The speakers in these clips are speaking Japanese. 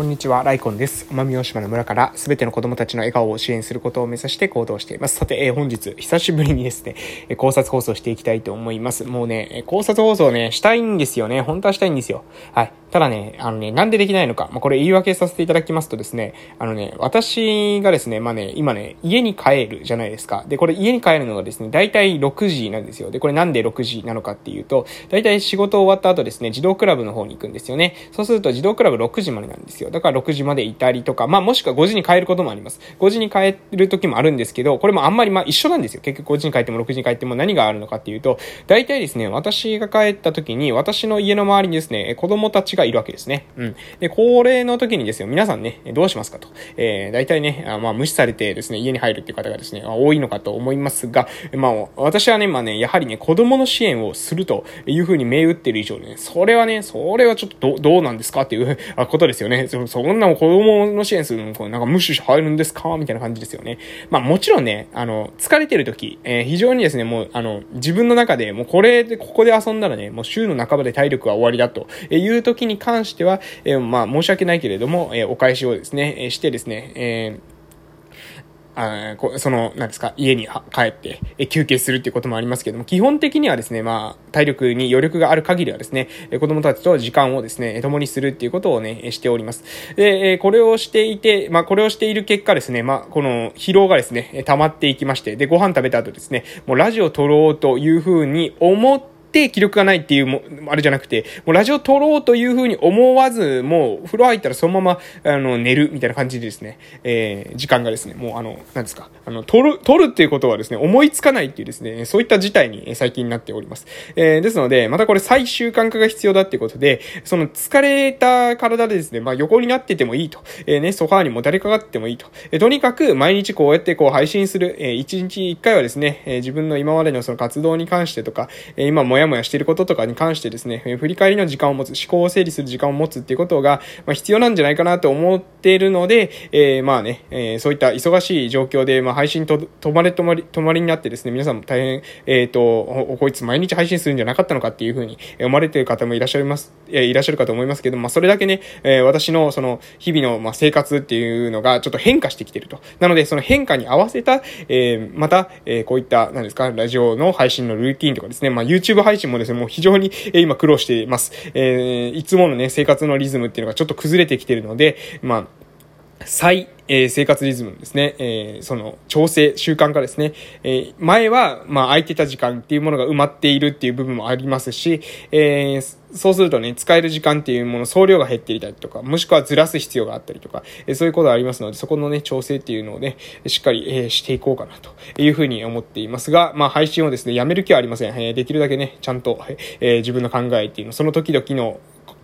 こんにちは、ライコンです。奄美大島の村からすべての子供たちの笑顔を支援することを目指して行動しています。さて、えー、本日、久しぶりにですね、え考察放送していきたいと思います。もうね、考察放送ね、したいんですよね。本当はしたいんですよ。はい。ただね、あのね、なんでできないのか。まあ、これ言い訳させていただきますとですね、あのね、私がですね、まあね、今ね、家に帰るじゃないですか。で、これ家に帰るのがですね、だいたい6時なんですよ。で、これなんで6時なのかっていうと、だいたい仕事終わった後ですね、児童クラブの方に行くんですよね。そうすると児童クラブ6時までなんですよ。だから6時までいたりとか、まあもしくは5時に帰ることもあります。5時に帰る時もあるんですけど、これもあんまりまあ一緒なんですよ。結局5時に帰っても6時に帰っても何があるのかっていうと、大体ですね、私が帰った時に、私の家の周りにですね、子供たちがいるわけですね。うん。で、高齢の時にですよ、皆さんね、どうしますかと。えー、大体ね、あまあ無視されてですね、家に入るっていう方がですね、多いのかと思いますが、まあ私はね、まあね、やはりね、子供の支援をするというふうに銘打ってる以上ね、それはね、それはちょっとどどうなんですか？っていうことですよね。そそんな子供の支援するの、なんか無視して入るんですか？みたいな感じですよね。まあもちろんね、あの、疲れてる時、えー、非常にですね、もう、あの、自分の中で、もうこれで、ここで遊んだらね、もう週の半ばで体力は終わりだという時にに関しては、えー、まあ申し訳ないけれども、えー、お返しをですね、えしてですね、えーあその、なんですか、家に帰って、え休憩するっていうこともありますけども、基本的にはですね、まあ、体力に余力がある限りはですね、子供たちと時間をですね、共にするっていうことをね、しております。で、これをしていて、まあ、これをしている結果ですね、まあ、この疲労がですね、溜まっていきまして、で、ご飯食べた後ですね、もうラジオ撮ろうというふうに思って、って気力がないっていうも、あれじゃなくて、もうラジオ撮ろうというふうに思わず、もう風呂入ったらそのまま、あの、寝るみたいな感じでですね、えー、時間がですね、もうあの、なんですか、あの、撮る、撮るっていうことはですね、思いつかないっていうですね、そういった事態に最近なっております。えー、ですので、またこれ再習慣化が必要だっていうことで、その疲れた体でですね、まあ横になっててもいいと、えー、ね、ソファーにもたれかかってもいいと、えー、とにかく毎日こうやってこう配信する、えー、一日一回はですね、えー、自分の今までのその活動に関してとか、えー、今もやもやしていることとかに関してですね、振り返りの時間を持つ、思考を整理する時間を持つっていうことが、まあ、必要なんじゃないかなと思っているので、えー、まあね、えー、そういった忙しい状況で、まあ、配信と、止まれ止まり、止まりになってですね、皆さんも大変、えっ、ー、と、こいつ毎日配信するんじゃなかったのかっていうふうに思われている方もいらっしゃいます、えー、いらっしゃるかと思いますけど、まあ、それだけね、えー、私のその、日々の、まあ、生活っていうのがちょっと変化してきてると。なので、その変化に合わせた、えー、また、えー、こういった、何ですか、ラジオの配信のルーティンとかですね、まあ、YouTube 配信もですね、もう非常に、え、今苦労しています。えー、いつものね、生活のリズムっていうのがちょっと崩れてきてるので、まあ、再、えー、生活リズムですね、えー、その調整、習慣化ですね、えー、前は、まあ、空いてた時間っていうものが埋まっているっていう部分もありますし、え、そうするとね、使える時間っていうもの、総量が減っていたりとか、もしくはずらす必要があったりとか、え、そういうことがありますので、そこのね、調整っていうのをね、しっかり、えー、していこうかなというふうに思っていますが、まあ、配信をですね、やめる気はありません。え、できるだけね、ちゃんと、え、自分の考えっていうの、その時々の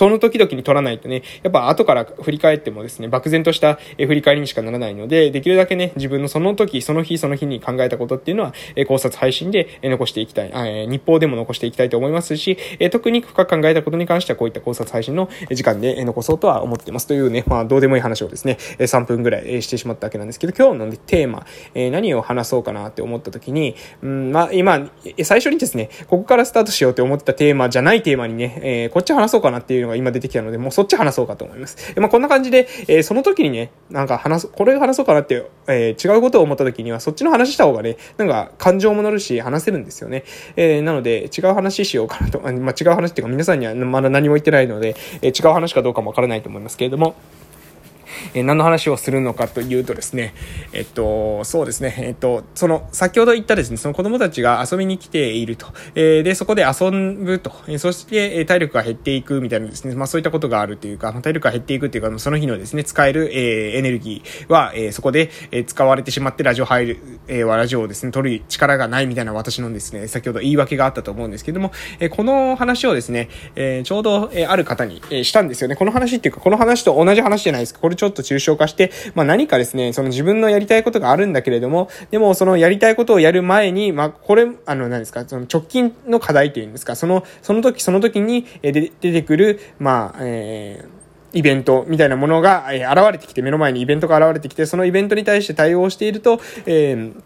その時々に取らないとね、やっぱ後から振り返ってもですね、漠然とした振り返りにしかならないので、できるだけね、自分のその時、その日、その日に考えたことっていうのは、考察配信で残していきたい、え日報でも残していきたいと思いますし、特に深く考えたことに関してはこういった考察配信の時間で残そうとは思ってます。というね、まあどうでもいい話をですね、3分ぐらいしてしまったわけなんですけど、今日のテーマ、何を話そうかなって思った時に、うん、まあ今、最初にですね、ここからスタートしようって思ったテーマじゃないテーマにね、えこっち話そうかなっていうのが今出てきたので、もうそっち話そうかと思います。まあ、こんな感じで、えー、その時にね、なんか話す、これ話そうかなって、えー、違うことを思った時には、そっちの話した方がね、なんか感情も乗るし、話せるんですよね。えー、なので、違う話しようかなと、まあ、違う話っていうか皆さんにはまだ何も言ってないので、え、違う話かどうかもわからないと思いますけれども、えー、何の話をするのかというとですね、えっと、そうですね、えっと、その、先ほど言ったですね、その子供たちが遊びに来ていると。えー、で、そこで遊ぶと。えー、そして、え体力が減っていくみたいなですね、まあそういったことがあるというか、体力が減っていくというか、その日のですね、使える、えー、エネルギーは、えー、そこで、えー、使われてしまってラジオ入る、えー、はラジオをですね、取る力がないみたいな私のですね、先ほど言い訳があったと思うんですけども、えー、この話をですね、えー、ちょうど、えー、ある方に、えー、したんですよね。この話っていうか、この話と同じ話じゃないですか。これちょっと抽象化して、まあ何かですね、その自分のやりたいことがあるんだけれども、でもそのやりたいことをやる前に、まあこれ、あの何ですか、その直近の課題というんですか、その、その時その時に出てくる、まあ、えー、イベントみたいなものが、え、現れてきて、目の前にイベントが現れてきて、そのイベントに対して対応していると、えー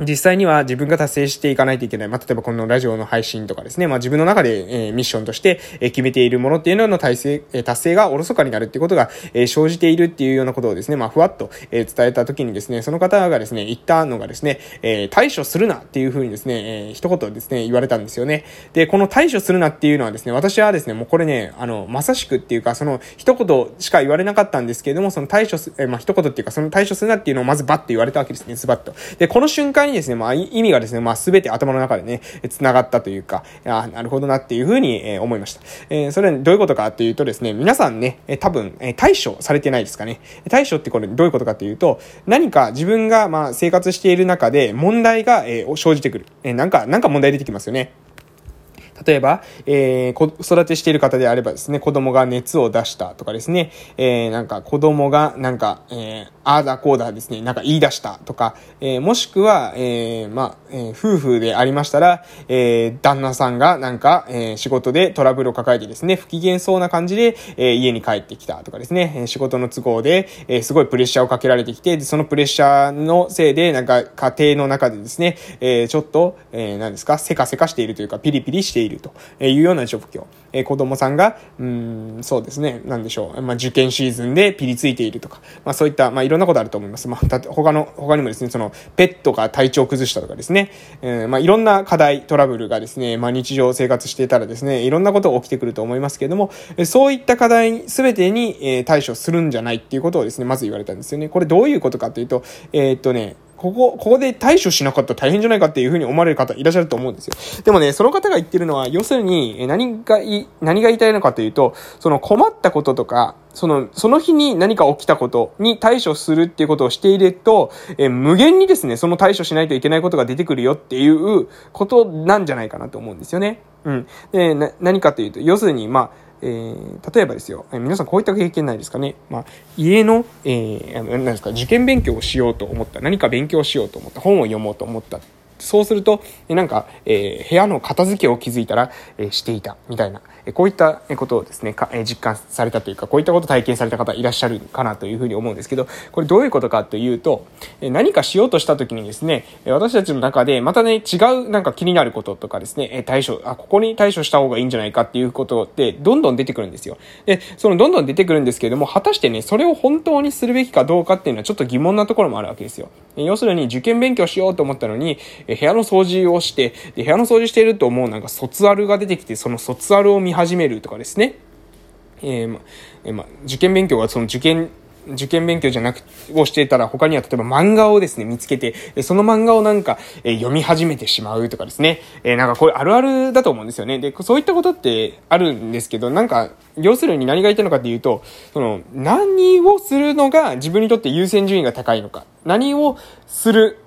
実際には自分が達成していかないといけない。まあ、例えばこのラジオの配信とかですね。まあ、自分の中で、えー、ミッションとして、えー、決めているものっていうのの達成、えー、達成がおろそかになるっていうことが、えー、生じているっていうようなことをですね、まあ、ふわっと、えー、伝えたときにですね、その方がですね、言ったのがですね、えー、対処するなっていうふうにですね、えー、一言ですね、言われたんですよね。で、この対処するなっていうのはですね、私はですね、もうこれね、あの、まさしくっていうか、その一言しか言われなかったんですけれども、その対処す、えー、まあ、一言っていうか、その対処するなっていうのをまずバッと言われたわけですね、ズバッと。で、この瞬間にですね、まあ、意味がですね、まあ、すべて頭の中でね、繋がったというか、あなるほどなっていうふうに、えー、思いました。えー、それはどういうことかっていうとですね、皆さんね、え多分、え対処されてないですかね。対処ってこれどういうことかっていうと、何か自分が、まあ、生活している中で問題が、えー、生じてくる。えー、なんか、なんか問題出てきますよね。例えば、えー、子育てしている方であればですね、子供が熱を出したとかですね、えー、なんか子供がなんか、えー、ああだこうだですね、なんか言い出したとか、えー、もしくは、えー、まあ、えー、夫婦でありましたら、えー、旦那さんがなんか、えー、仕事でトラブルを抱えてですね、不機嫌そうな感じで、えー、家に帰ってきたとかですね、仕事の都合で、えー、すごいプレッシャーをかけられてきて、そのプレッシャーのせいで、なんか家庭の中でですね、えー、ちょっと、えー、何ですか、せかせかしているというか、ピリピリしているいるというような状況。えー、子供さんが、うん、そうですね、なんでしょう、まあ、受験シーズンでピリついているとか、まあ、そういった、まあ、いろんなことあると思います。まあ、た他の、他にもですね、その、ペットが体調を崩したとかですね、えー、まあ、いろんな課題、トラブルがですね、まあ、日常生活していたらですね、いろんなことが起きてくると思いますけれども、そういった課題すべてに、えー、対処するんじゃないっていうことをですね、まず言われたんですよね。これどういうことかというと、えー、っとね、ここ、ここで対処しなかったら大変じゃないかっていうふうに思われる方いらっしゃると思うんですよ。でもね、その方が言ってるのは、要するに、何がい、何が言いたいのかというと、その困ったこととか、その、その日に何か起きたことに対処するっていうことをしていると、え無限にですね、その対処しないといけないことが出てくるよっていうことなんじゃないかなと思うんですよね。うん。で、な、何かというと、要するに、まあ、えー、例えばですよ、えー、皆さんこういった経験ないですかね。まあ、家の、えー、何ですか、受験勉強をしようと思った。何か勉強しようと思った。本を読もうと思った。そうすると、なんか、えー、部屋の片付けを気づいたら、えー、していた、みたいな。こういったことをですね、かえ実感されたというか、こういったことを体験された方いらっしゃるかなというふうに思うんですけど、これどういうことかというと、何かしようとした時にですね、私たちの中でまたね、違うなんか気になることとかですね、え対処、あ、ここに対処した方がいいんじゃないかっていうことってどんどん出てくるんですよ。で、そのどんどん出てくるんですけれども、果たしてね、それを本当にするべきかどうかっていうのはちょっと疑問なところもあるわけですよ。要するに受験勉強しようと思ったのに、え部屋の掃除をして、で部屋の掃除しているともうなんか卒アルが出てきて、その卒アルを見始めるとかですね、えー、ま、えー、ま、受験勉強はその受験、受験勉強じゃなく、をしていたら他には例えば漫画をですね、見つけて、その漫画をなんか、え、読み始めてしまうとかですね。え、なんかこれあるあるだと思うんですよね。で、そういったことってあるんですけど、なんか、要するに何が言いたいのかっていうと、その、何をするのが自分にとって優先順位が高いのか。何をする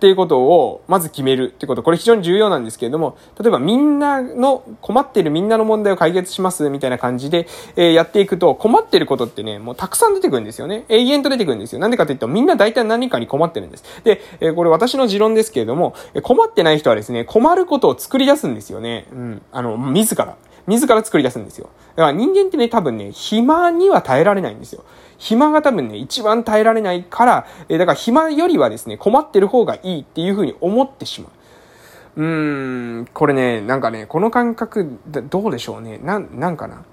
っていうことをまず決めるってこと、これ非常に重要なんですけれども、例えばみんなの、困っているみんなの問題を解決しますみたいな感じで、え、やっていくと、困ってることってね、もうたくさん出てくるんですよね。永遠と出てくるんですよ。なんでかというと、みんな大体何かに困ってるんです。で、え、これ私の持論ですけれども、困ってない人はですね、困ることを作り出すんですよね。うん。あの、自ら。自ら作り出すんですよ。だから人間ってね、多分ね、暇には耐えられないんですよ。暇が多分ね、一番耐えられないから、えだから暇よりはですね、困ってる方がいいっていうふうに思ってしまう。うーん、これね、なんかね、この感覚、どうでしょうね。な、なんかな。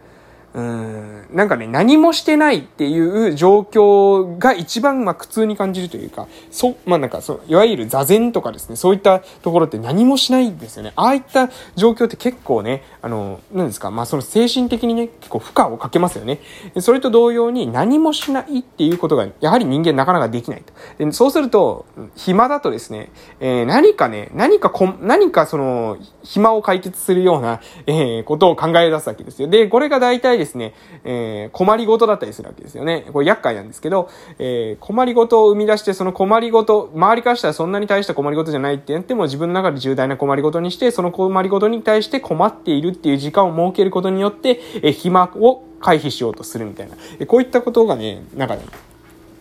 うん、なんかね、何もしてないっていう状況が一番まあ苦痛に感じるというか、そ、まあなんかそう、いわゆる座禅とかですね、そういったところって何もしないんですよね。ああいった状況って結構ね、あの、なんですか、まあその精神的にね、結構負荷をかけますよね。それと同様に何もしないっていうことが、やはり人間なかなかできないと。でそうすると、暇だとですね、えー、何かね、何かこ、何かその、暇を解決するような、えー、ことを考え出すわけですよ。で、これが大体ですね、えー、困りごとだったりするわけですよね。これ厄介なんですけど、えー、困りごとを生み出して、その困りごと、周りからしたらそんなに大した困りごとじゃないって言っても、自分の中で重大な困りごとにして、その困りごとに対して困っているっていう時間を設けることによって、えー、暇を回避しようとするみたいな。えこういったことがね、なんかね、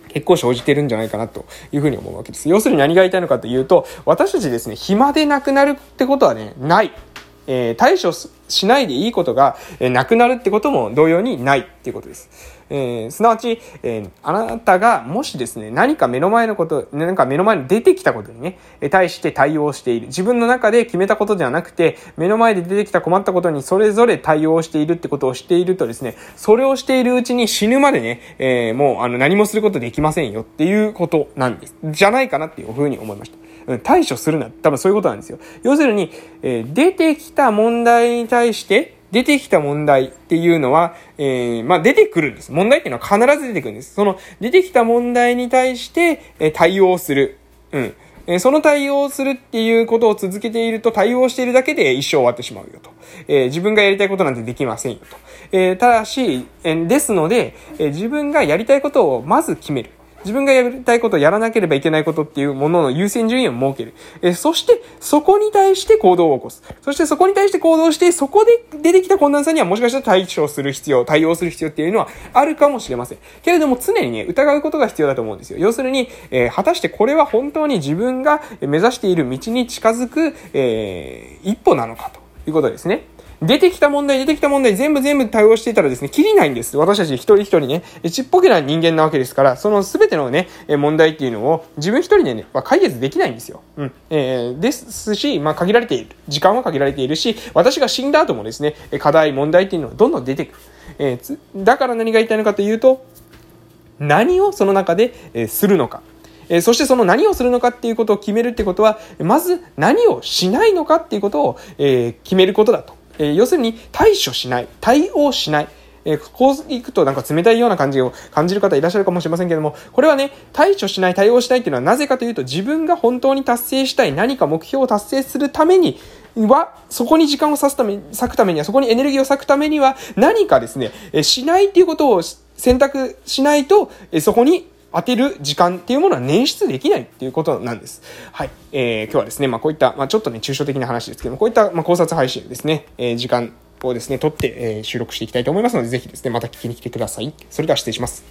結構生じてるんじゃないかなというふうに思うわけです。要するに何が言いたいのかというと、私たちですね、暇でなくなるってことはね、ない。えー、対処しないでいいことが、え、なくなるってことも同様にないっていうことです。えー、すなわち、えー、あなたがもしですね、何か目の前のこと、何か目の前に出てきたことにね、対して対応している。自分の中で決めたことではなくて、目の前で出てきた困ったことにそれぞれ対応しているってことをしているとですね、それをしているうちに死ぬまでね、えー、もうあの何もすることできませんよっていうことなんです。じゃないかなっていうふうに思いました。対処するな。多分そういうことなんですよ。要するに、えー、出てきた問題に対して、出てきた問題っていうのは、えー、まあ、出てくるんです。問題っていうのは必ず出てくるんです。その、出てきた問題に対して、えー、対応する。うん。えその対応するっていうことを続けていると、対応しているだけで一生終わってしまうよと。えー、自分がやりたいことなんてできませんよと。えー、ただし、えー、ですので、え自分がやりたいことをまず決める。自分がやりたいこと、やらなければいけないことっていうものの優先順位を設ける。えそして、そこに対して行動を起こす。そしてそこに対して行動して、そこで出てきた困難さにはもしかしたら対処する必要、対応する必要っていうのはあるかもしれません。けれども常にね、疑うことが必要だと思うんですよ。要するに、えー、果たしてこれは本当に自分が目指している道に近づく、えー、一歩なのかということですね。出てきた問題、出てきた問題、全部全部対応していたらですね、切りないんです。私たち一人一人ね、ちっぽけな人間なわけですから、その全てのね、問題っていうのを自分一人でね、は解決できないんですよ。うん。えー、ですし、まあ限られている。時間は限られているし、私が死んだ後もですね、課題、問題っていうのはどんどん出てくる。えー、だから何が言いたいのかというと、何をその中で、えー、するのか。えー、そしてその何をするのかっていうことを決めるってことは、まず何をしないのかっていうことを、えー、決めることだと。えー、要するに対処しない、対応しない。えー、こういくとなんか冷たいような感じを感じる方いらっしゃるかもしれませんけども、これはね、対処しない、対応しないっていうのはなぜかというと、自分が本当に達成したい何か目標を達成するためには、そこに時間を割すため、割くためには、そこにエネルギーを割くためには、何かですね、えしないっていうことを選択しないと、えそこに当てる時間っていうものは捻出できないっていうことなんです。はい。えー、今日はですね、まあこういった、まあちょっとね、抽象的な話ですけども、こういった、まあ考察配信ですね、えー、時間をですね、取って、えー、収録していきたいと思いますので、ぜひですね、また聞きに来てください。それでは失礼します。